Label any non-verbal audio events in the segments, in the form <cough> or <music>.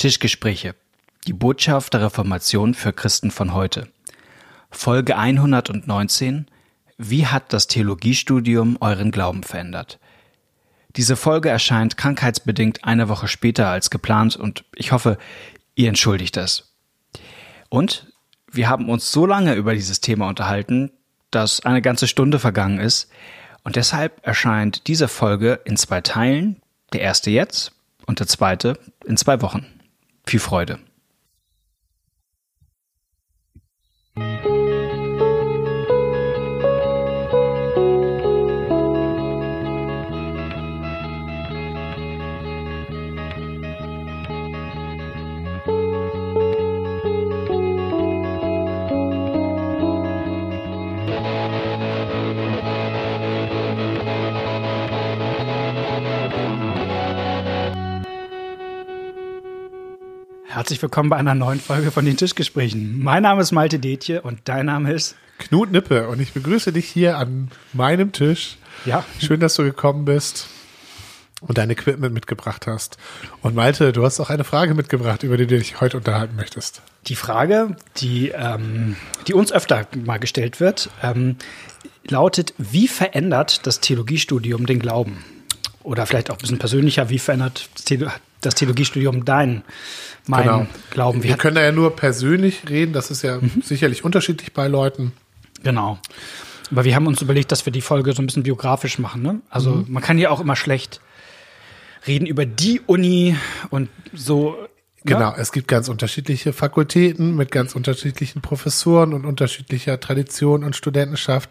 Tischgespräche. Die Botschaft der Reformation für Christen von heute. Folge 119. Wie hat das Theologiestudium euren Glauben verändert? Diese Folge erscheint krankheitsbedingt eine Woche später als geplant und ich hoffe, ihr entschuldigt das. Und wir haben uns so lange über dieses Thema unterhalten, dass eine ganze Stunde vergangen ist und deshalb erscheint diese Folge in zwei Teilen, der erste jetzt und der zweite in zwei Wochen. Viel Freude. Herzlich willkommen bei einer neuen Folge von den Tischgesprächen. Mein Name ist Malte Detje und dein Name ist Knut Nippe und ich begrüße dich hier an meinem Tisch. Ja. Schön, dass du gekommen bist und dein Equipment mitgebracht hast. Und Malte, du hast auch eine Frage mitgebracht, über die du dich heute unterhalten möchtest. Die Frage, die, ähm, die uns öfter mal gestellt wird, ähm, lautet, wie verändert das Theologiestudium den Glauben? Oder vielleicht auch ein bisschen persönlicher, wie verändert das Theologiestudium deinen meinen genau. Glauben. Wir, wir können da ja nur persönlich reden, das ist ja mhm. sicherlich unterschiedlich bei Leuten. Genau. Aber wir haben uns überlegt, dass wir die Folge so ein bisschen biografisch machen. Ne? Also mhm. man kann ja auch immer schlecht reden über die Uni und so. Ne? Genau, es gibt ganz unterschiedliche Fakultäten mit ganz unterschiedlichen Professoren und unterschiedlicher Tradition und Studentenschaft.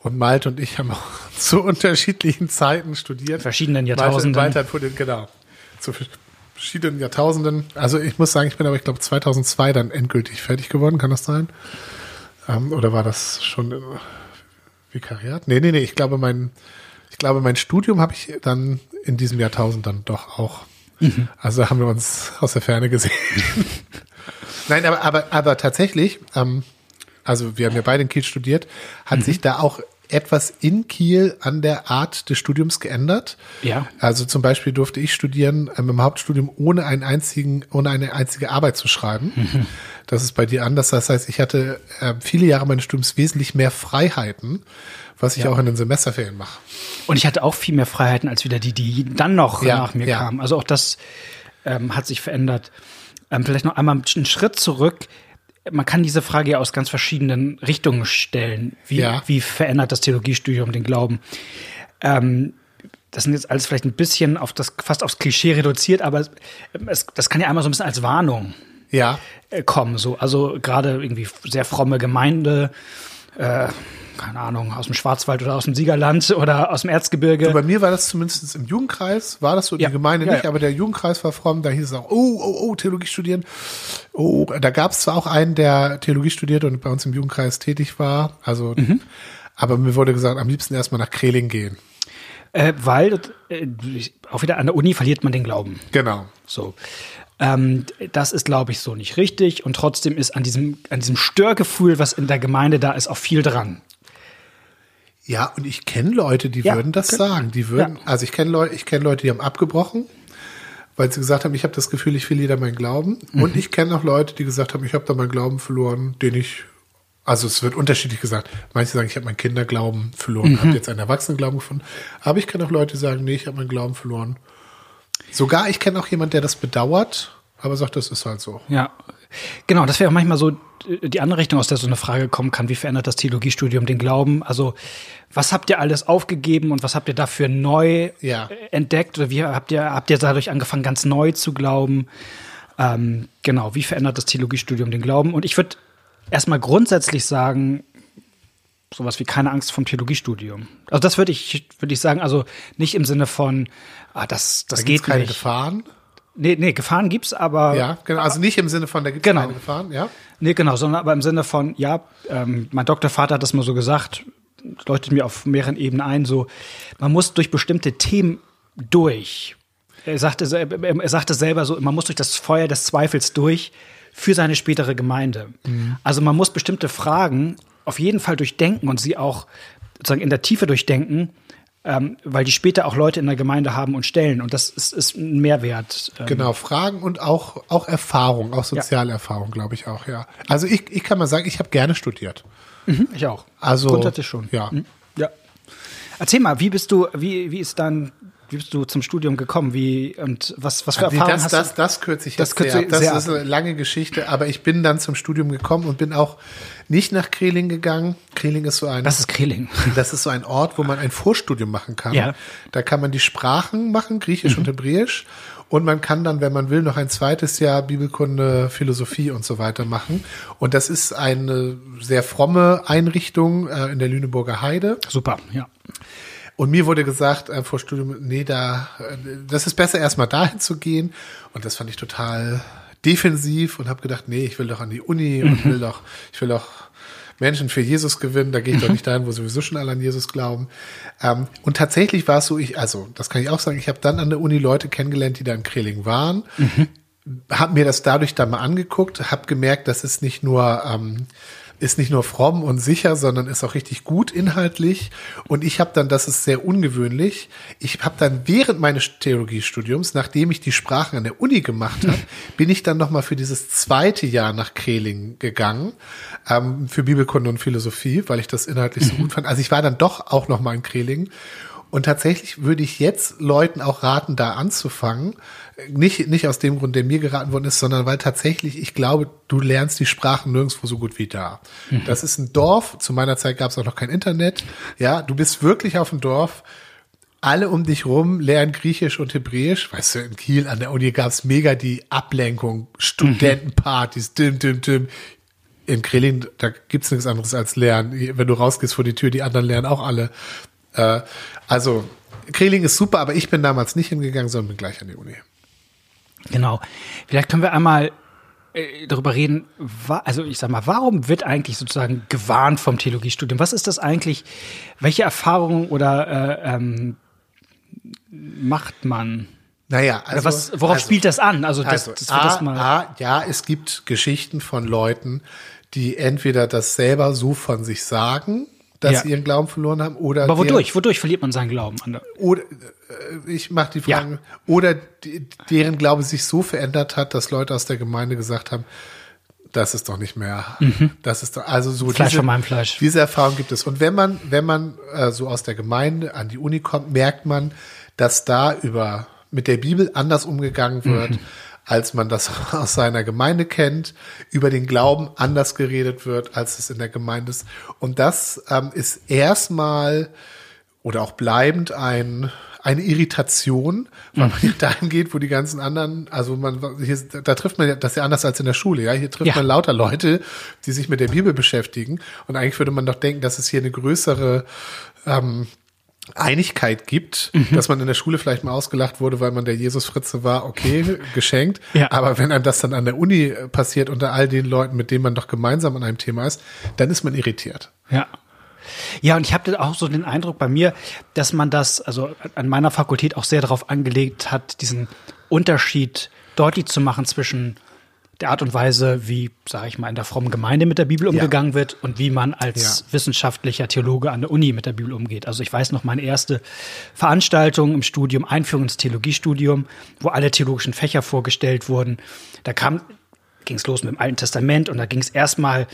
Und Malte und ich haben auch <laughs> zu unterschiedlichen Zeiten studiert. Verschiedenen Jahrtausenden. Malte, Malte genau. Zu verschiedenen Jahrtausenden. Also ich muss sagen, ich bin aber, ich glaube, 2002 dann endgültig fertig geworden. Kann das sein? Ähm, oder war das schon Vikariat? Nee, nee, nee. Ich glaube, mein, ich glaube, mein Studium habe ich dann in diesem Jahrtausend dann doch auch. Mhm. Also haben wir uns aus der Ferne gesehen. <laughs> Nein, aber, aber, aber tatsächlich, ähm, also wir haben ja beide in Kiel studiert, hat mhm. sich da auch etwas in Kiel an der Art des Studiums geändert. Ja. Also zum Beispiel durfte ich studieren ähm, im Hauptstudium ohne einen einzigen, ohne eine einzige Arbeit zu schreiben. Mhm. Das ist bei dir anders. Das heißt, ich hatte äh, viele Jahre meines Studiums wesentlich mehr Freiheiten, was ich ja. auch in den Semesterferien mache. Und ich hatte auch viel mehr Freiheiten als wieder die, die dann noch ja, nach mir ja. kamen. Also auch das ähm, hat sich verändert. Ähm, vielleicht noch einmal einen Schritt zurück man kann diese Frage ja aus ganz verschiedenen Richtungen stellen. Wie, ja. wie verändert das Theologiestudium den Glauben? Ähm, das sind jetzt alles vielleicht ein bisschen auf das, fast aufs Klischee reduziert, aber es, das kann ja einmal so ein bisschen als Warnung ja. Äh, kommen. So. Also gerade irgendwie sehr fromme Gemeinde, äh, keine Ahnung, aus dem Schwarzwald oder aus dem Siegerland <laughs> oder aus dem Erzgebirge. Und bei mir war das zumindest im Jugendkreis, war das so, die Gemeinde ja, nicht, ja. aber der Jugendkreis war fromm, da hieß es auch, oh, oh, oh, Theologie studieren. Oh, da gab es zwar auch einen, der Theologie studiert und bei uns im Jugendkreis tätig war, also, mhm. aber mir wurde gesagt, am liebsten erstmal nach Kreling gehen. Äh, weil äh, auch wieder an der Uni verliert man den Glauben. Genau. So. Ähm, das ist, glaube ich, so nicht richtig. Und trotzdem ist an diesem, an diesem Störgefühl, was in der Gemeinde da ist, auch viel dran. Ja, und ich kenne Leute, die ja, würden das können, sagen. Die würden, ja. also ich kenne Leute, ich kenne Leute, die haben abgebrochen, weil sie gesagt haben, ich habe das Gefühl, ich verliere da meinen Glauben. Mhm. Und ich kenne auch Leute, die gesagt haben, ich habe da meinen Glauben verloren, den ich, also es wird unterschiedlich gesagt. Manche sagen, ich habe meinen Kinderglauben verloren, mhm. habe jetzt einen Erwachsenenglauben gefunden. Aber ich kenne auch Leute, die sagen, nee, ich habe meinen Glauben verloren. Sogar ich kenne auch jemand, der das bedauert, aber sagt, das ist halt so. Ja, genau. Das wäre auch manchmal so die andere Richtung, aus der so eine Frage kommen kann. Wie verändert das Theologiestudium den Glauben? Also, was habt ihr alles aufgegeben und was habt ihr dafür neu ja. entdeckt? Oder wie habt ihr, habt ihr dadurch angefangen, ganz neu zu glauben? Ähm, genau. Wie verändert das Theologiestudium den Glauben? Und ich würde erstmal grundsätzlich sagen, sowas wie keine Angst vom Theologiestudium. Also das würde ich, würde ich sagen, also nicht im Sinne von, ah, das, das da geht keine nicht. Gefahren? Nee, nee, Gefahren gibt's, aber. Ja, genau. Also nicht im Sinne von, da gibt's genau. keine Gefahren, ja? Nee, genau, sondern aber im Sinne von, ja, ähm, mein Doktorvater hat das mal so gesagt, leuchtet mir auf mehreren Ebenen ein, so, man muss durch bestimmte Themen durch. Er sagte, er sagte selber so, man muss durch das Feuer des Zweifels durch für seine spätere Gemeinde. Mhm. Also man muss bestimmte Fragen auf jeden Fall durchdenken und sie auch sozusagen in der Tiefe durchdenken, ähm, weil die später auch Leute in der Gemeinde haben und stellen. Und das ist, ist ein Mehrwert. Ähm. Genau, Fragen und auch, auch Erfahrung, auch soziale ja. Erfahrung, glaube ich auch, ja. Also ich, ich kann mal sagen, ich habe gerne studiert. Mhm, ich auch. Also grundsätzlich schon. Ja. Mhm. Ja. Erzähl mal, wie bist du, wie, wie ist dann wie bist du zum Studium gekommen? Wie und was, was für Erfahrungen das, hast das, du? Das kürze ich das jetzt sehr, Das sehr ist eine lange Geschichte, aber ich bin dann zum Studium gekommen und bin auch nicht nach Kreling gegangen. Kreling ist so ein. Was ist Kreling? <laughs> Das ist so ein Ort, wo man ein Vorstudium machen kann. Ja. Da kann man die Sprachen machen, Griechisch mhm. und Hebräisch. Und man kann dann, wenn man will, noch ein zweites Jahr Bibelkunde, Philosophie und so weiter machen. Und das ist eine sehr fromme Einrichtung äh, in der Lüneburger Heide. Super, ja. Und mir wurde gesagt äh, vor Studium, nee, da, äh, das ist besser erstmal dahin zu gehen. Und das fand ich total defensiv und habe gedacht, nee, ich will doch an die Uni mhm. und will doch, ich will doch Menschen für Jesus gewinnen, da gehe ich doch nicht <laughs> dahin, wo sowieso schon alle an Jesus glauben. Ähm, und tatsächlich war es so, ich, also das kann ich auch sagen, ich habe dann an der Uni Leute kennengelernt, die da in Kreling waren, mhm. habe mir das dadurch dann mal angeguckt, habe gemerkt, das ist nicht nur ähm, ist nicht nur fromm und sicher, sondern ist auch richtig gut inhaltlich. Und ich habe dann, das ist sehr ungewöhnlich, ich habe dann während meines Theologiestudiums, nachdem ich die Sprachen an der Uni gemacht habe, <laughs> bin ich dann nochmal für dieses zweite Jahr nach Kreling gegangen, ähm, für Bibelkunde und Philosophie, weil ich das inhaltlich so mhm. gut fand. Also ich war dann doch auch nochmal in Kreling. Und tatsächlich würde ich jetzt Leuten auch raten, da anzufangen, nicht, nicht aus dem Grund, der mir geraten worden ist, sondern weil tatsächlich, ich glaube, du lernst die Sprachen nirgendwo so gut wie da. Mhm. Das ist ein Dorf. Zu meiner Zeit gab es auch noch kein Internet. Ja, du bist wirklich auf dem Dorf alle um dich rum lernen Griechisch und Hebräisch. Weißt du, in Kiel an der Uni gab es mega die Ablenkung, Studentenpartys, dim, dim, dim. In Krelin, da gibt's nichts anderes als lernen. Wenn du rausgehst vor die Tür, die anderen lernen auch alle. Äh, also, Kreling ist super, aber ich bin damals nicht hingegangen, sondern bin gleich an die Uni. Genau. Vielleicht können wir einmal äh, darüber reden, also ich sag mal, warum wird eigentlich sozusagen gewarnt vom Theologiestudium? Was ist das eigentlich? Welche Erfahrungen oder äh, ähm, macht man? Naja, also, was, worauf also, spielt das an? Also, das, also das A, das mal. A, ja, es gibt Geschichten von Leuten, die entweder das selber so von sich sagen dass ja. sie ihren Glauben verloren haben oder aber wodurch der, wodurch? Verliert man seinen Glauben oder äh, ich mache die Frage. Ja. oder die, deren Glaube sich so verändert hat dass Leute aus der Gemeinde gesagt haben das ist doch nicht mehr. Mhm. das ist doch also so Fleisch diese, von meinem Fleisch. diese Erfahrung gibt es. Und wenn man wenn man äh, so aus der Gemeinde an die Uni kommt merkt man dass da über mit der Bibel anders umgegangen wird. Mhm als man das <laughs> aus seiner Gemeinde kennt, über den Glauben anders geredet wird, als es in der Gemeinde ist. Und das ähm, ist erstmal oder auch bleibend ein eine Irritation, weil man mhm. dahin geht, wo die ganzen anderen, also man, hier, da trifft man ja, das ist ja anders als in der Schule, ja, hier trifft ja. man lauter Leute, die sich mit der Bibel beschäftigen und eigentlich würde man doch denken, dass es hier eine größere ähm, Einigkeit gibt, mhm. dass man in der Schule vielleicht mal ausgelacht wurde, weil man der Jesus-Fritze war, okay, <laughs> geschenkt. Ja. Aber wenn einem das dann an der Uni passiert unter all den Leuten, mit denen man doch gemeinsam an einem Thema ist, dann ist man irritiert. Ja. Ja, und ich habe auch so den Eindruck bei mir, dass man das, also an meiner Fakultät auch sehr darauf angelegt hat, diesen Unterschied deutlich zu machen zwischen der Art und Weise, wie, sage ich mal, in der frommen Gemeinde mit der Bibel umgegangen ja. wird und wie man als ja. wissenschaftlicher Theologe an der Uni mit der Bibel umgeht. Also ich weiß noch meine erste Veranstaltung im Studium, Einführung ins Theologiestudium, wo alle theologischen Fächer vorgestellt wurden. Da kam ging es los mit dem Alten Testament und da ging es erstmal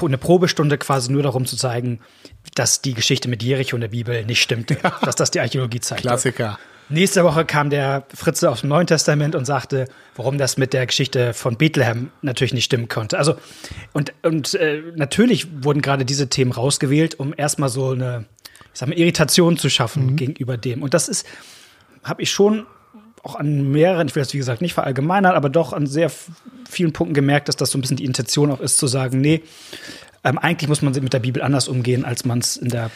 eine Probestunde quasi nur darum zu zeigen, dass die Geschichte mit Jericho in der Bibel nicht stimmt, ja. dass das die Archäologie zeigt. Klassiker. Nächste Woche kam der Fritze aus dem Neuen Testament und sagte, warum das mit der Geschichte von Bethlehem natürlich nicht stimmen konnte. Also, und, und äh, natürlich wurden gerade diese Themen rausgewählt, um erstmal so eine, ich sag mal, Irritation zu schaffen mhm. gegenüber dem. Und das ist, habe ich schon auch an mehreren, ich will das wie gesagt nicht verallgemeinern, aber doch an sehr vielen Punkten gemerkt, dass das so ein bisschen die Intention auch ist, zu sagen, nee, ähm, eigentlich muss man mit der Bibel anders umgehen, als man es in der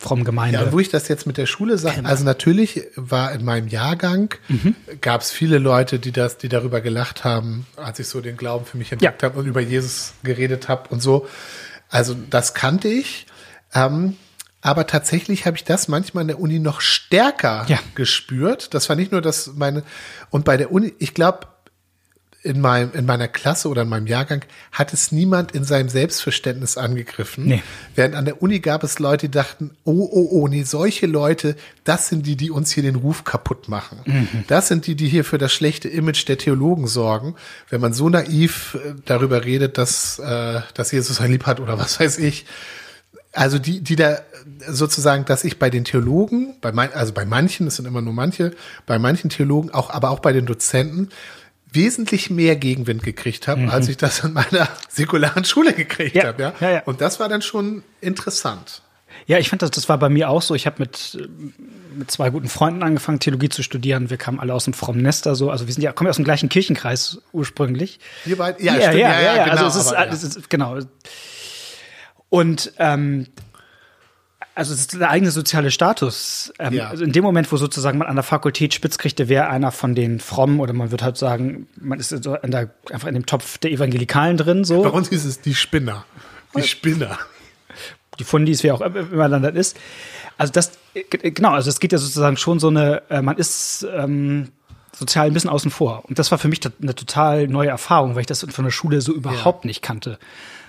frommen Gemeinde. Ja, wo ich das jetzt mit der Schule sage, also natürlich war in meinem Jahrgang, mhm. gab es viele Leute, die das, die darüber gelacht haben, als ich so den Glauben für mich entdeckt ja. habe und über Jesus geredet habe und so. Also das kannte ich. Ähm, aber tatsächlich habe ich das manchmal in der Uni noch stärker ja. gespürt. Das war nicht nur das meine, und bei der Uni, ich glaube, in meinem, in meiner Klasse oder in meinem Jahrgang hat es niemand in seinem Selbstverständnis angegriffen. Nee. Während an der Uni gab es Leute, die dachten, oh, oh, oh, nee, solche Leute, das sind die, die uns hier den Ruf kaputt machen. Mhm. Das sind die, die hier für das schlechte Image der Theologen sorgen. Wenn man so naiv äh, darüber redet, dass, äh, dass Jesus ein Lieb hat oder was weiß ich. Also die, die da sozusagen, dass ich bei den Theologen, bei mein, also bei manchen, es sind immer nur manche, bei manchen Theologen, auch, aber auch bei den Dozenten, wesentlich mehr Gegenwind gekriegt habe, als ich das in meiner säkularen Schule gekriegt Ja, habe. Ja? ja, ja. Und das war dann schon interessant. Ja, ich fand das, das war bei mir auch so. Ich habe mit, mit zwei guten Freunden angefangen, Theologie zu studieren. Wir kamen alle aus dem frommen Nester so. Also wir sind ja, kommen ja aus dem gleichen Kirchenkreis ursprünglich. Wir beide, Ja, ja, stimmt, ja, ja, genau, also es ist, aber, ja. es ist genau. Und ähm, also es ist der eigene soziale Status. Ähm, Ja. Also in dem Moment, wo sozusagen man an der Fakultät spitz kriegte, wer einer von den Frommen oder man wird halt sagen, man ist so in der, einfach in dem Topf der Evangelikalen drin, so. Bei uns hieß es die Spinner. Die Spinner. die Fundis, wer auch immer dann das ist. Also das, äh, genau, also es geht ja sozusagen schon so eine, äh, man ist ähm, sozial ein bisschen außen vor. Und das war für mich eine total neue Erfahrung, weil ich das von der Schule so überhaupt nicht kannte.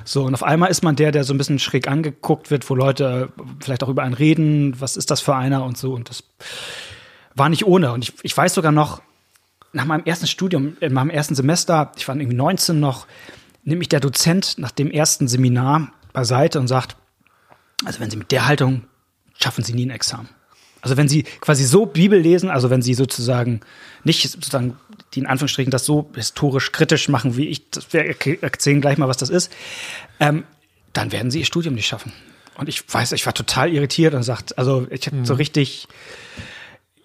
So, und auf einmal ist man der, der so ein bisschen schräg angeguckt wird, wo Leute vielleicht auch über einen reden, was ist das für einer und so. Und das war nicht ohne. Und ich, ich weiß sogar noch, nach meinem ersten Studium, in meinem ersten Semester, ich war irgendwie 19 noch, nimmt mich der Dozent nach dem ersten Seminar beiseite und sagt, also wenn Sie mit der Haltung schaffen Sie nie ein Examen. Also wenn Sie quasi so Bibel lesen, also wenn Sie sozusagen nicht sozusagen die in Anführungsstrichen das so historisch kritisch machen, wie ich, das, wir erzählen gleich mal, was das ist, ähm, dann werden Sie Ihr Studium nicht schaffen. Und ich weiß, ich war total irritiert und sagt, also ich habe so richtig,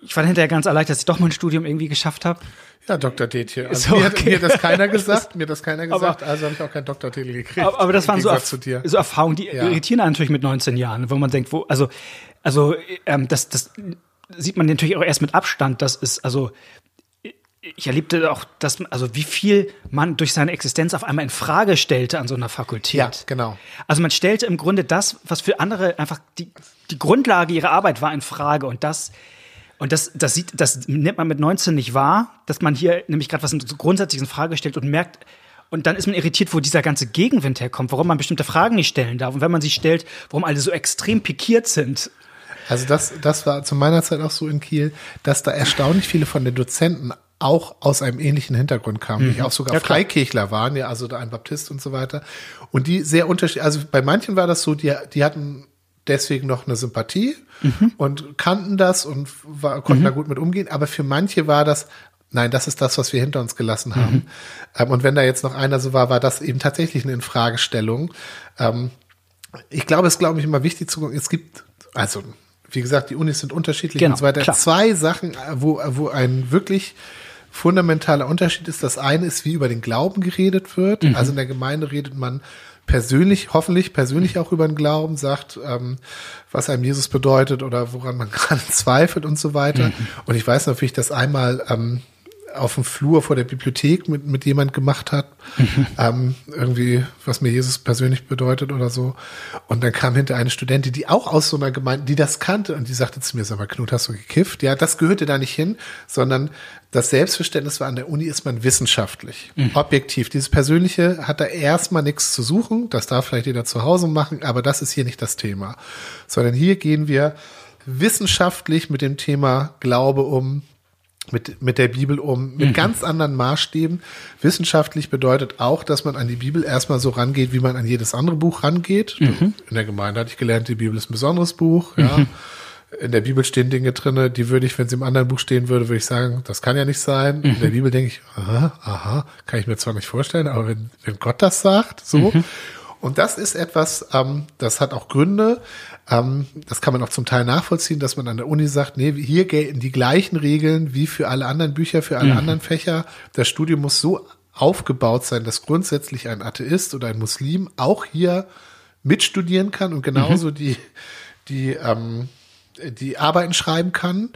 ich war hinterher ganz erleichtert, dass ich doch mein Studium irgendwie geschafft habe. Ja. Ist Also mir, hat, okay. mir hat das keiner gesagt, <laughs> mir das keiner Aber- gesagt, also habe ich auch keinen Doktortitel gekriegt. Aber, aber das waren so, Erf so Erfahrungen, die Ja. irritieren einen natürlich mit 19 Jahren, wo man denkt, wo, also, also ähm, das, das sieht man natürlich auch erst mit Abstand, das ist, also ich erlebte auch, dass also wie viel man durch seine Existenz auf einmal in Frage stellte an so einer Fakultät. Ja, genau. Also man stellte im Grunde das, was für andere einfach die, die Grundlage ihrer Arbeit war, in Frage. Und das, und das, das sieht, das nimmt man mit 19 nicht wahr, dass man hier nämlich gerade was grundsätzlich in Frage stellt und merkt, und dann ist man irritiert, wo dieser ganze Gegenwind herkommt, warum man bestimmte Fragen nicht stellen darf. Und wenn man sie stellt, warum alle so extrem pikiert sind. Also das, das war zu meiner Zeit auch so in Kiel, dass da erstaunlich viele von den Dozenten auch aus einem ähnlichen Hintergrund kamen, die auch sogar Mhm. Ja. Freikirchler waren, ja, also da ein Baptist und so weiter. Und die sehr unterschiedlich, also bei manchen war das so, die, die hatten deswegen noch eine Sympathie Mhm. und kannten das und war, konnten da gut mit umgehen. Aber für manche war das, nein, das ist das, was wir hinter uns gelassen haben. Mhm. Ähm, und wenn da jetzt noch einer so war, war das eben tatsächlich eine Infragestellung. Ähm, ich glaube, es ist, glaube ich, immer wichtig zu gucken, es gibt, also, wie gesagt, die Unis sind unterschiedlich Genau, und so weiter. klar. Zwei Sachen, äh, wo, wo ein wirklich fundamentaler Unterschied ist. Das eine ist, wie über den Glauben geredet wird. Mhm. Also in der Gemeinde redet man persönlich, hoffentlich persönlich auch über den Glauben, sagt, ähm, was einem Jesus bedeutet oder woran man <laughs> gerade zweifelt und so weiter. Mhm. Und ich weiß natürlich, dass einmal ähm, auf dem Flur vor der Bibliothek mit, mit jemand gemacht hat, Mhm. ähm, irgendwie, was mir Jesus persönlich bedeutet oder so. Und dann kam hinter eine Studentin, die auch aus so einer Gemeinde, die das kannte und die sagte zu mir, sag mal, Knut, hast du gekifft? Ja, das gehörte da nicht hin, sondern das Selbstverständnis war, an der Uni ist man wissenschaftlich, objektiv. Dieses Persönliche hat da erstmal nichts zu suchen, das darf vielleicht jeder zu Hause machen, aber das ist hier nicht das Thema, sondern hier gehen wir wissenschaftlich mit dem Thema Glaube um, mit, mit der Bibel um, mit ganz anderen Maßstäben. Wissenschaftlich bedeutet auch, dass man an die Bibel erstmal so rangeht, wie man an jedes andere Buch rangeht. In der Gemeinde hatte ich gelernt, die Bibel ist ein besonderes Buch, ja. In der Bibel stehen Dinge drinne, die würde ich, wenn sie im anderen Buch stehen würde, würde ich sagen, das kann ja nicht sein. In der Bibel denke ich, aha, aha, kann ich mir zwar nicht vorstellen, aber wenn, wenn Gott das sagt, so. Und das ist etwas, ähm, das hat auch Gründe. Ähm, das kann man auch zum Teil nachvollziehen, dass man an der Uni sagt, nee, hier gelten die gleichen Regeln wie für alle anderen Bücher, für alle anderen Fächer. Das Studium muss so aufgebaut sein, dass grundsätzlich ein Atheist oder ein Muslim auch hier mitstudieren kann und genauso die, die, ähm, die Arbeiten schreiben kann.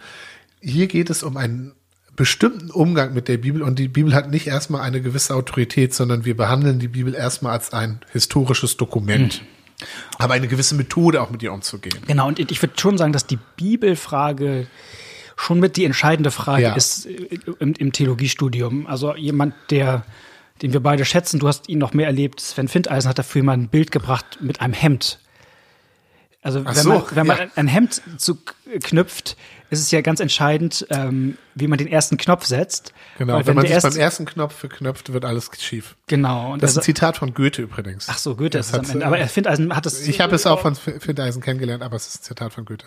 Hier geht es um einen bestimmten Umgang mit der Bibel und die Bibel hat nicht erstmal eine gewisse Autorität, sondern wir behandeln die Bibel erstmal als ein historisches Dokument. Aber eine gewisse Methode auch mit ihr umzugehen. Genau, und ich würde schon sagen, dass die Bibelfrage schon mit die entscheidende Frage Ja. ist äh, im, im Theologiestudium. Also jemand, der, den wir beide schätzen, du hast ihn noch mehr erlebt. Sven Findeisen hat dafür mal ein Bild gebracht mit einem Hemd. Also Ach wenn so, man, wenn man ja. ein Hemd zu knüpft, ist es ja ganz entscheidend, ähm, wie man den ersten Knopf setzt. Genau, wenn, wenn man sich erst- beim ersten Knopf verknöpft, wird alles schief. Genau. Und Das ist er ein Zitat von Goethe übrigens. Ach so, Goethe Das ist es am Ende. äh, Aber er Findeisen hat es. Ich habe es auch von Findeisen kennengelernt, aber es ist ein Zitat von Goethe.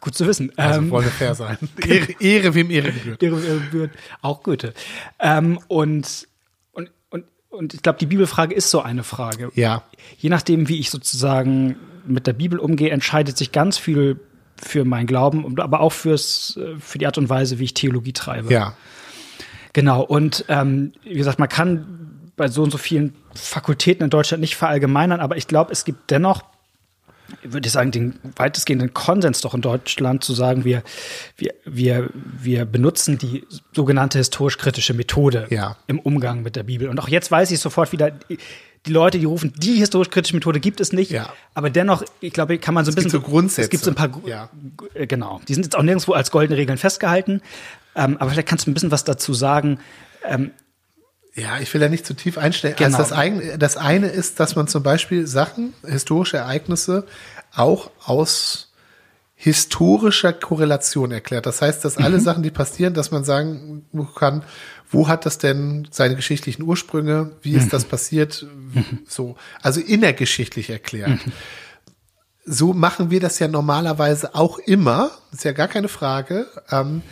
Gut zu wissen. Also Ähm, wollen wir fair sein. Ehre, <laughs> Ehre wem Ehre gebührt. Ihre, ihre Gebühren, auch Goethe. Ähm, und, und, und, und ich glaube, die Bibelfrage ist so eine Frage. Ja, Je nachdem, wie ich sozusagen mit der Bibel umgehe, entscheidet sich ganz viel für meinen Glauben, aber auch fürs, äh, für die Art und Weise, wie ich Theologie treibe. ja. Genau. Und ähm, wie gesagt, man kann bei so und so vielen Fakultäten in Deutschland nicht verallgemeinern, aber ich glaube, es gibt dennoch, würde ich sagen, den weitestgehenden Konsens doch in Deutschland zu sagen, wir, wir, wir, wir benutzen die sogenannte historisch-kritische Methode Ja. im Umgang mit der Bibel. Und auch jetzt weiß ich sofort wieder, die Leute, die rufen, die historisch-kritische Methode gibt es nicht. Ja. Aber dennoch, ich glaube, kann man so ein gibt bisschen. so Grundsätze. Es gibt so ein paar, Ja. äh, genau. Die sind jetzt auch nirgendwo als goldene Regeln festgehalten. Ähm, aber vielleicht kannst du ein bisschen was dazu sagen. Ja, ich will da nicht zu tief einstellen. Genau. Also das, ein, das eine ist, dass man zum Beispiel Sachen, historische Ereignisse auch aus historischer Korrelation erklärt. Das heißt, dass Mhm. alle Sachen, die passieren, dass man sagen kann, wo hat das denn seine geschichtlichen Ursprünge? Wie ist Mhm. das passiert? So, also innergeschichtlich erklärt. Mhm. So machen wir das ja normalerweise auch immer. Ist ja gar keine Frage. Ähm,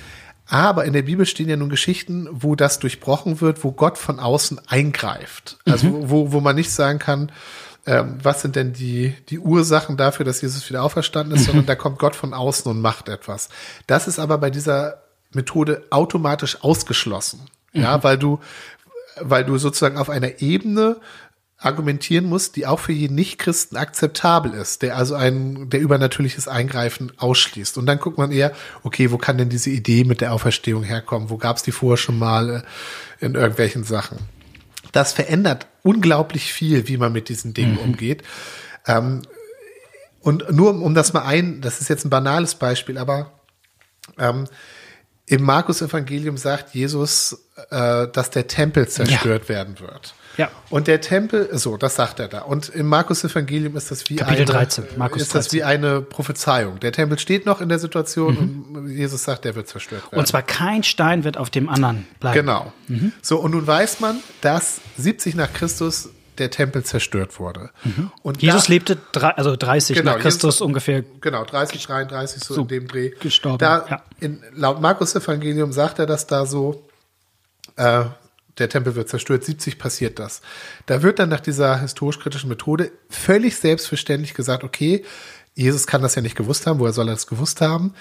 aber in der Bibel stehen ja nun Geschichten, wo das durchbrochen wird, wo Gott von außen eingreift. Also wo, wo man nicht sagen kann, ähm, was sind denn die, die Ursachen dafür, dass Jesus wieder auferstanden ist, sondern da kommt Gott von außen und macht etwas. Das ist aber bei dieser Methode automatisch ausgeschlossen. Ja, weil du, weil du sozusagen auf einer Ebene argumentieren musst, die auch für jeden Nichtchristen akzeptabel ist, der also ein, der übernatürliches Eingreifen ausschließt. Und dann guckt man eher, okay, wo kann denn diese Idee mit der Auferstehung herkommen? Wo gab es die vorher schon mal äh, in irgendwelchen Sachen? Das verändert unglaublich viel, wie man mit diesen Dingen umgeht. Ähm, und nur um, um das mal ein, das ist jetzt ein banales Beispiel, aber ähm, im Markus-Evangelium sagt Jesus, äh, dass der Tempel zerstört werden wird. Ja. Und der Tempel, so, das sagt er da. Und im Markus-Evangelium ist das wie Kapitel eine, 13, Markus ist das 13. wie eine Prophezeiung. Der Tempel steht noch in der Situation und Jesus sagt, der wird zerstört werden. Mhm. Und zwar kein Stein wird auf dem anderen bleiben. Genau. So, und nun weiß man, dass 70 nach Christus der Tempel zerstört wurde. Und Mhm. Jesus da- lebte drei, also 30 Genau, nach Christus Jesus- ungefähr. Genau, 30, 33, so, So in dem Dreh. gestorben, Da, ja. in, laut Markus Evangelium sagt er das da so, äh, der Tempel wird zerstört, 70 passiert das. Da wird dann nach dieser historisch-kritischen Methode völlig selbstverständlich gesagt, okay, Jesus kann das ja nicht gewusst haben, woher soll er das gewusst haben?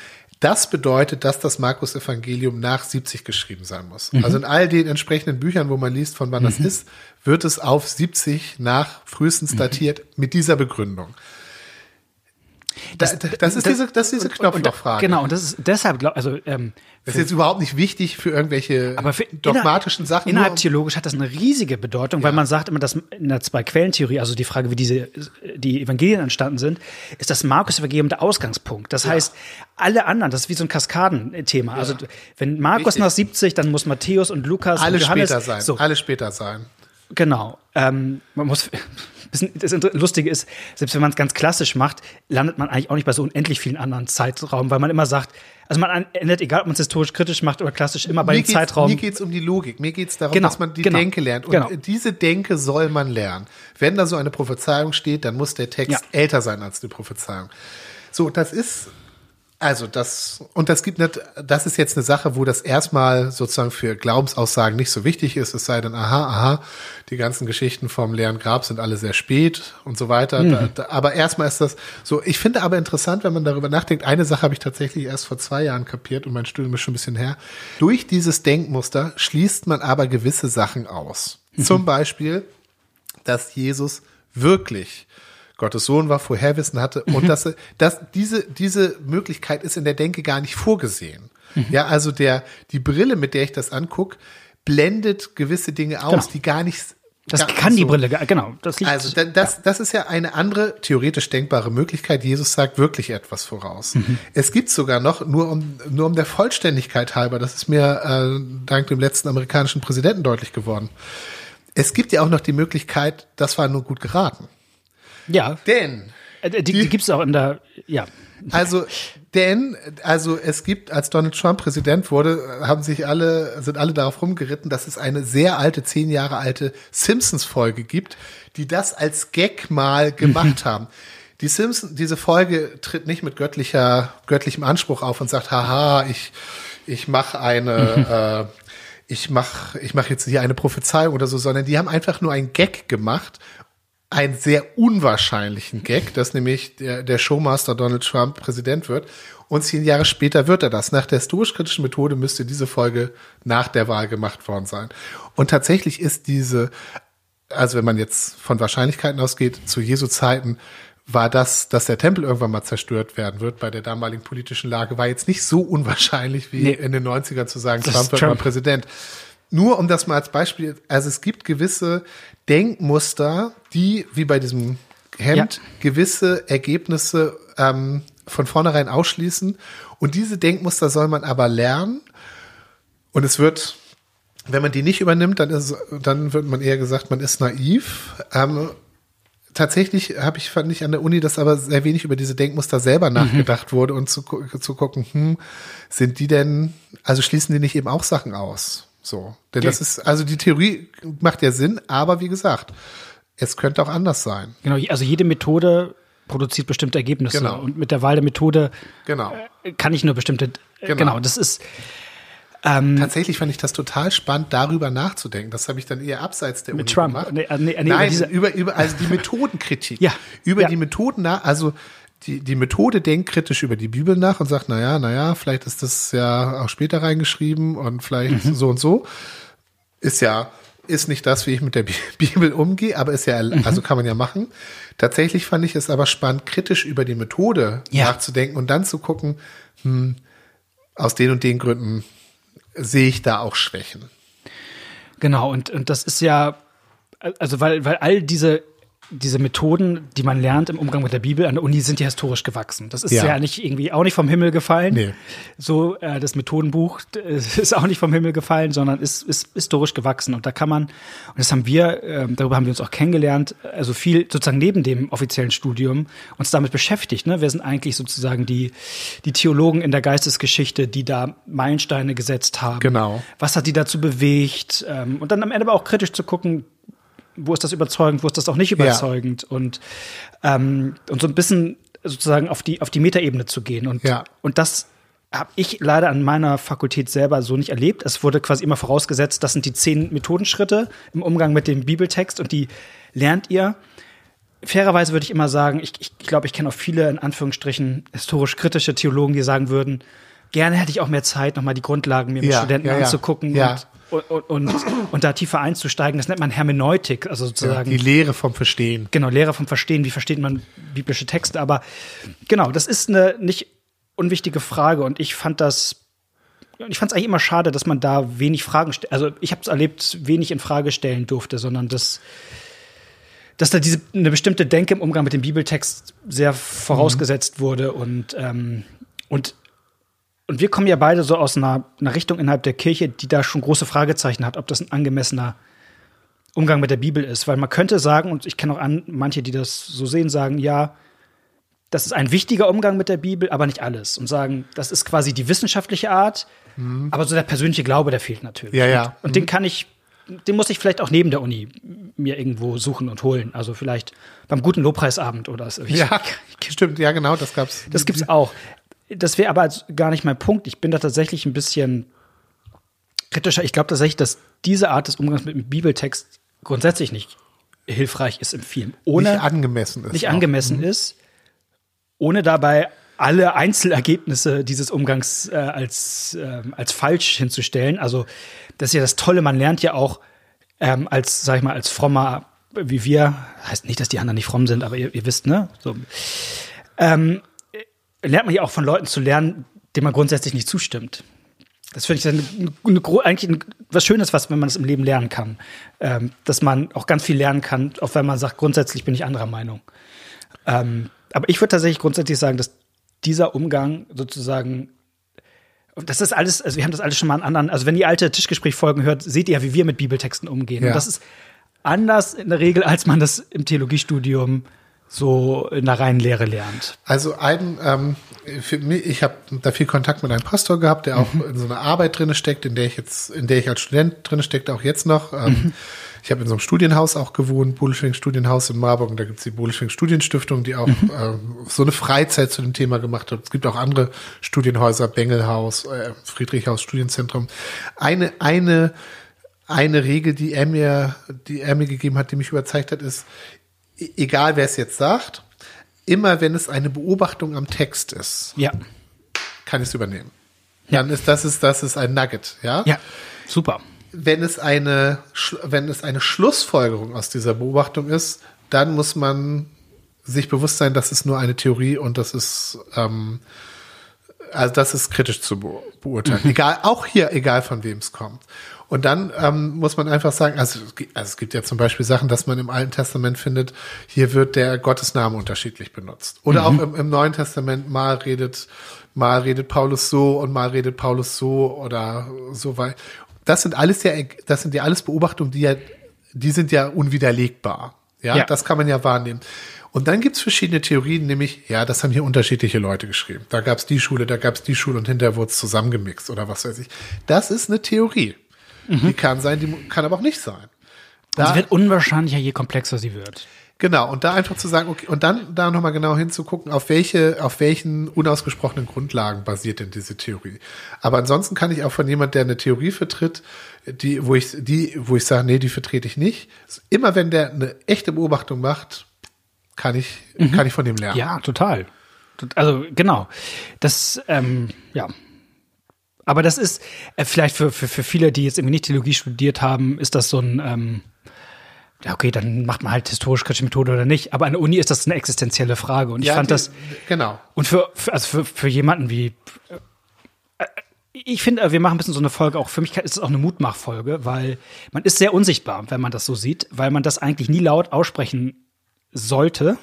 Das bedeutet, dass das Markus-Evangelium nach 70 geschrieben sein muss. Mhm. Also in all den entsprechenden Büchern, wo man liest, von wann das ist, wird es auf 70 nach frühestens Mhm. datiert mit dieser Begründung. Da, das, das ist diese, das ist diese Knopflochfrage. Genau, und das ist deshalb, glaub, also ähm, Das ist jetzt überhaupt nicht wichtig für irgendwelche aber für, dogmatischen inner, Sachen. Innerhalb theologisch hat das eine riesige Bedeutung, weil man sagt immer, dass in der Zwei-Quellen-Theorie, also die Frage, wie diese, die Evangelien entstanden sind, ist das Markus-Evangelium der Ausgangspunkt. Das heißt, alle anderen, das ist wie so ein Kaskadenthema. Also wenn Markus Richtig. nach 70, dann muss Matthäus und Lukas alle und Johannes, später sein. So, Alle später sein. Genau. Ähm, man muss. Das Lustige ist, selbst wenn man es ganz klassisch macht, landet man eigentlich auch nicht bei so unendlich vielen anderen Zeitraum, weil man immer sagt, also man endet, egal ob man es historisch kritisch macht oder klassisch, immer bei geht's, Zeitraum. Mir geht's um die Logik. Mir geht's darum, Genau, dass man die genau, Denke lernt. Und genau. diese Denke soll man lernen. Wenn da so eine Prophezeiung steht, dann muss der Text Ja. älter sein als die Prophezeiung. So, das ist, also das, und das gibt nicht, das ist jetzt eine Sache, wo das erstmal sozusagen für Glaubensaussagen nicht so wichtig ist, es sei denn, aha, aha, die ganzen Geschichten vom leeren Grab sind alle sehr spät und so weiter. Mhm. Da, da, aber erstmal ist das so, ich finde aber interessant, wenn man darüber nachdenkt, eine Sache habe ich tatsächlich erst vor zwei Jahren kapiert und mein Studium ist schon ein bisschen her. Durch dieses Denkmuster schließt man aber gewisse Sachen aus. Mhm. Zum Beispiel, dass Jesus wirklich Gottes Sohn war, Vorherwissen hatte Mhm. und dass, er- dass diese, diese Möglichkeit ist in der Denke gar nicht vorgesehen. Mhm. Ja, also der, die Brille, mit der ich das anguck, blendet gewisse Dinge aus, Genau. die gar nicht Das Ja, kann die so. Brille, ge- genau. Das liegt, Also da- das, das ist ja eine andere theoretisch denkbare Möglichkeit. Jesus sagt wirklich etwas voraus. Mhm. Es gibt sogar noch, nur um, nur um der Vollständigkeit halber, das ist mir äh, dank dem letzten amerikanischen Präsidenten deutlich geworden. Es gibt ja auch noch die Möglichkeit, das war nur gut geraten. Ja. Denn Äh, Die, die gibt's auch in der, ja. Also, denn, also es gibt, als Donald Trump Präsident wurde, haben sich alle, sind alle darauf rumgeritten, dass es eine sehr alte, zehn Jahre alte Simpsons-Folge gibt, die das als Gag mal gemacht <laughs> haben. Die Simpsons, diese Folge tritt nicht mit göttlicher, göttlichem Anspruch auf und sagt, haha, ich, ich mache eine, <laughs> äh, ich mache, ich mache jetzt hier eine Prophezeiung oder so, sondern die haben einfach nur einen Gag gemacht einen sehr unwahrscheinlichen Gag, dass nämlich der, der Showmaster Donald Trump Präsident wird. Und zehn Jahre später wird er das. Nach der historisch-kritischen Methode müsste diese Folge nach der Wahl gemacht worden sein. Und tatsächlich ist diese, also wenn man jetzt von Wahrscheinlichkeiten ausgeht, zu Jesu Zeiten war das, dass der Tempel irgendwann mal zerstört werden wird bei der damaligen politischen Lage, war jetzt nicht so unwahrscheinlich wie Nee. in den 90ern zu sagen, Das Trump wird Trump. mal Präsident. Nur um das mal als Beispiel, also es gibt gewisse Denkmuster, die, wie bei diesem Hemd, Ja. gewisse Ergebnisse ähm, von vornherein ausschließen. Und diese Denkmuster soll man aber lernen. Und es wird, wenn man die nicht übernimmt, dann, ist, dann wird man eher gesagt, man ist naiv. Ähm, tatsächlich habe ich, fand ich an der Uni, dass aber sehr wenig über diese Denkmuster selber nachgedacht wurde und zu, zu gucken, hm, sind die denn, also schließen die nicht eben auch Sachen aus? So. Denn das ist, also die Theorie macht ja Sinn, aber wie gesagt, es könnte auch anders sein. Genau, also jede Methode produziert bestimmte Ergebnisse. Genau. Und mit der Wahl der Methode Genau. äh, kann ich nur bestimmte, äh, Genau. genau. das ist, ähm, Tatsächlich fand ich das total spannend, darüber nachzudenken. Das habe ich dann eher abseits der Mit Uni Trump. gemacht. Nee, äh, nee, nee, über Nein, diese- über, über, also die Methodenkritik. Ja, Über ja. die Methoden nach, also die, die Methode denkt kritisch über die Bibel nach und sagt, naja, naja, vielleicht ist das ja auch später reingeschrieben und vielleicht Mhm. so und so. Ist ja, ist nicht das, wie ich mit der Bi- <laughs> Bibel umgehe, aber ist ja, Mhm. also kann man ja machen. Tatsächlich fand ich es aber spannend, kritisch über die Methode Ja. nachzudenken und dann zu gucken, hm, aus den und den Gründen sehe ich da auch Schwächen. Genau, und, und das ist ja, also weil, weil all diese, diese Methoden, die man lernt im Umgang mit der Bibel an der Uni, sind ja historisch gewachsen. Das ist Ja. ja, nicht irgendwie auch nicht vom Himmel gefallen. Nee. So, äh, das Methodenbuch äh, <laughs> ist auch nicht vom Himmel gefallen, sondern ist, ist historisch gewachsen. Und da kann man, und das haben wir, äh, darüber haben wir uns auch kennengelernt, also viel sozusagen neben dem offiziellen Studium uns damit beschäftigt. Ne? Wir sind eigentlich sozusagen die, die Theologen in der Geistesgeschichte, die da Meilensteine gesetzt haben. Genau. Was hat die dazu bewegt? Ähm, und dann am Ende aber auch kritisch zu gucken, wo ist das überzeugend, wo ist das auch nicht überzeugend und, ähm, und so ein bisschen sozusagen auf die, auf die Metaebene zu gehen. Und, Ja. und das habe ich leider an meiner Fakultät selber so nicht erlebt. Es wurde quasi immer vorausgesetzt, das sind die zehn Methodenschritte im Umgang mit dem Bibeltext und die lernt ihr. Fairerweise würde ich immer sagen, ich, ich glaube, ich kenne auch viele in Anführungsstrichen historisch kritische Theologen, die sagen würden, gerne hätte ich auch mehr Zeit, nochmal die Grundlagen mir mit Ja, Studenten ja, ja. anzugucken Ja. und, und, und, und da tiefer einzusteigen. Das nennt man Hermeneutik, also Ja, sozusagen die Lehre vom Verstehen. genau, Lehre vom Verstehen, wie versteht man biblische Texte, aber genau, das ist eine nicht unwichtige Frage und ich fand das und ich fand es eigentlich immer schade, dass man da wenig Fragen stellt. Also ich habe es erlebt, wenig in Frage stellen durfte, sondern dass, dass da diese eine bestimmte Denke im Umgang mit dem Bibeltext sehr vorausgesetzt wurde und ähm, und und wir kommen ja beide so aus einer, einer Richtung innerhalb der Kirche, die da schon große Fragezeichen hat, ob das ein angemessener Umgang mit der Bibel ist. Weil man könnte sagen, und ich kenne auch an, manche, die das so sehen, sagen, ja, das ist ein wichtiger Umgang mit der Bibel, aber nicht alles. Und sagen, das ist quasi die wissenschaftliche Art, aber so der persönliche Glaube, der fehlt natürlich. Mhm. Ja, ja. Und, und den kann ich, den muss ich vielleicht auch neben der Uni mir irgendwo suchen und holen. Also vielleicht beim guten Lobpreisabend oder so. Ja, <laughs> stimmt, ja, genau, das gab's. das gibt's auch. Das wäre aber gar nicht mein Punkt. Ich bin da tatsächlich ein bisschen kritischer. Ich glaube tatsächlich, dass diese Art des Umgangs mit dem Bibeltext grundsätzlich nicht hilfreich ist im Film. Ohne nicht angemessen ist. nicht auch. angemessen ist, ohne dabei alle Einzelergebnisse dieses Umgangs äh, als, ähm, als falsch hinzustellen. Also das ist ja das Tolle, man lernt ja auch ähm, als, sag ich mal, als frommer wie wir, heißt nicht, dass die anderen nicht fromm sind, aber ihr, ihr wisst, ne? So, ähm, lernt man ja auch von Leuten zu lernen, denen man grundsätzlich nicht zustimmt. Das finde ich eine, eine, eigentlich ein, was Schönes, was wenn man es im Leben lernen kann. Ähm, dass man auch ganz viel lernen kann, auch wenn man sagt, grundsätzlich bin ich anderer Meinung. Ähm, aber ich würde tatsächlich grundsätzlich sagen, dass dieser Umgang sozusagen das ist alles, also wir haben das alles schon mal an anderen, also wenn ihr alte Tischgesprächfolgen hört, seht ihr ja, wie wir mit Bibeltexten umgehen. Ja. Und das ist anders in der Regel, als man das im Theologiestudium so in der reinen Lehre lernt. Also ein, ähm, für mich, ich habe da viel Kontakt mit einem Pastor gehabt, der auch mhm. in so einer Arbeit drinne steckt, in der ich jetzt, in der ich als Student drinne steckt, auch jetzt noch. Ähm, mhm. Ich habe in so einem Studienhaus auch gewohnt, Bodelschwing Studienhaus in Marburg. Und da gibt's die Bodelschwing Studienstiftung, die auch mhm. ähm, so eine Freizeit zu dem Thema gemacht hat. Es gibt auch andere Studienhäuser, Bengelhaus, äh, Friedrichhaus Studienzentrum. Eine, eine, eine Regel, die er mir, die er mir gegeben hat, die mich überzeugt hat, ist, egal wer es jetzt sagt, immer wenn es eine Beobachtung am Text ist, ja. kann ich es übernehmen. Ja. Dann ist das ist das ist ein Nugget, ja? Ja. Super. Wenn es eine wenn es eine Schlussfolgerung aus dieser Beobachtung ist, dann muss man sich bewusst sein, das ist nur eine Theorie und das ist ähm, also das ist kritisch zu beurteilen. Mhm. Egal, auch hier, egal von wem es kommt. Und dann ähm, muss man einfach sagen, also, also es gibt ja zum Beispiel Sachen, dass man im Alten Testament findet, hier wird der Gottesname unterschiedlich benutzt. Oder mhm. auch im, im Neuen Testament mal redet, mal redet Paulus so und mal redet Paulus so oder so weit. Das sind alles ja, das sind ja alles Beobachtungen, die ja, die sind ja unwiderlegbar. Ja, ja. das kann man ja wahrnehmen. Und dann gibt's verschiedene Theorien, nämlich, ja, das haben hier unterschiedliche Leute geschrieben. Da gab's die Schule, da gab's die Schule und hinterher wurde es zusammengemixt oder was weiß ich. Das ist eine Theorie. Mhm. Die kann sein, die kann aber auch nicht sein. Da, sie wird unwahrscheinlicher, je komplexer sie wird. Genau, und da einfach zu sagen, okay, und dann da nochmal genau hinzugucken, auf welche, auf welchen unausgesprochenen Grundlagen basiert denn diese Theorie. Aber ansonsten kann ich auch von jemand, der eine Theorie vertritt, die, wo ich, die, wo ich sage, nee, die vertrete ich nicht. Immer wenn der eine echte Beobachtung macht, kann ich, mhm. kann ich von dem lernen. Ja, total. Also genau. Das, ähm, ja, aber das ist äh, vielleicht für, für, für viele, die jetzt irgendwie nicht Theologie studiert haben, ist das so ein, ähm, ja, okay, dann macht man halt historisch-kritische Methode oder nicht. Aber an der Uni ist das eine existenzielle Frage. Und ich ja, fand die, das. Genau. Und für, für, also für, für jemanden wie. Äh, ich finde, wir machen ein bisschen so eine Folge, auch für mich ist es auch eine Mutmachfolge, weil man ist sehr unsichtbar, wenn man das so sieht, weil man das eigentlich nie laut aussprechen sollte,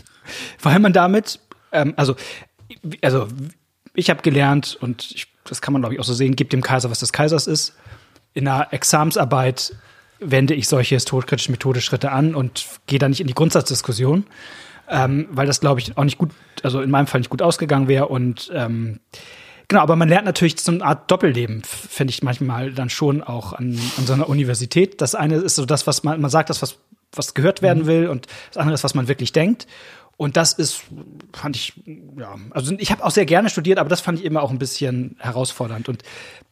<laughs> weil man damit, ähm, also, also ich habe gelernt und ich das kann man glaube ich auch so sehen, gibt dem Kaiser, was des Kaisers ist. In einer Examsarbeit wende ich solche historisch-kritischen Methodeschritte an und gehe da nicht in die Grundsatzdiskussion, ähm, weil das glaube ich auch nicht gut, also in meinem Fall nicht gut ausgegangen wäre und ähm, Genau, aber man lernt natürlich so eine Art Doppelleben, finde ich manchmal dann schon auch an, an so einer Universität. Das eine ist so das, was man, man sagt, das, was, was gehört werden mhm. will, und das andere ist, was man wirklich denkt. Und das ist, fand ich, ja, also ich habe auch sehr gerne studiert, aber das fand ich immer auch ein bisschen herausfordernd. Und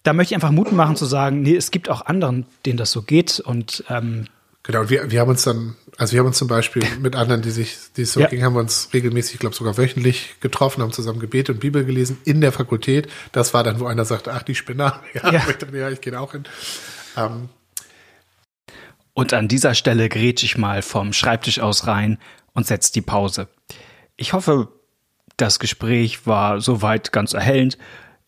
da möchte ich einfach Mut machen zu sagen, nee, es gibt auch anderen, denen das so geht. Und ähm, Genau, wir, wir haben uns dann, also wir haben uns zum Beispiel <laughs> mit anderen, die sich, die es so ja. ging, haben wir uns regelmäßig, ich glaube sogar wöchentlich getroffen, haben zusammen Gebet und Bibel gelesen in der Fakultät. Das war dann, wo einer sagte, ach, die Spinner, <laughs> ja, ja. ich, dachte, ja ich gehe auch hin. Ähm, und an dieser Stelle grätsch ich mal vom Schreibtisch aus rein und setzt die Pause. Ich hoffe, das Gespräch war soweit ganz erhellend.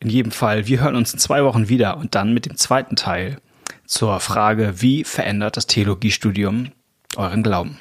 In jedem Fall, wir hören uns in zwei Wochen wieder und dann mit dem zweiten Teil zur Frage, wie verändert das Theologiestudium euren Glauben?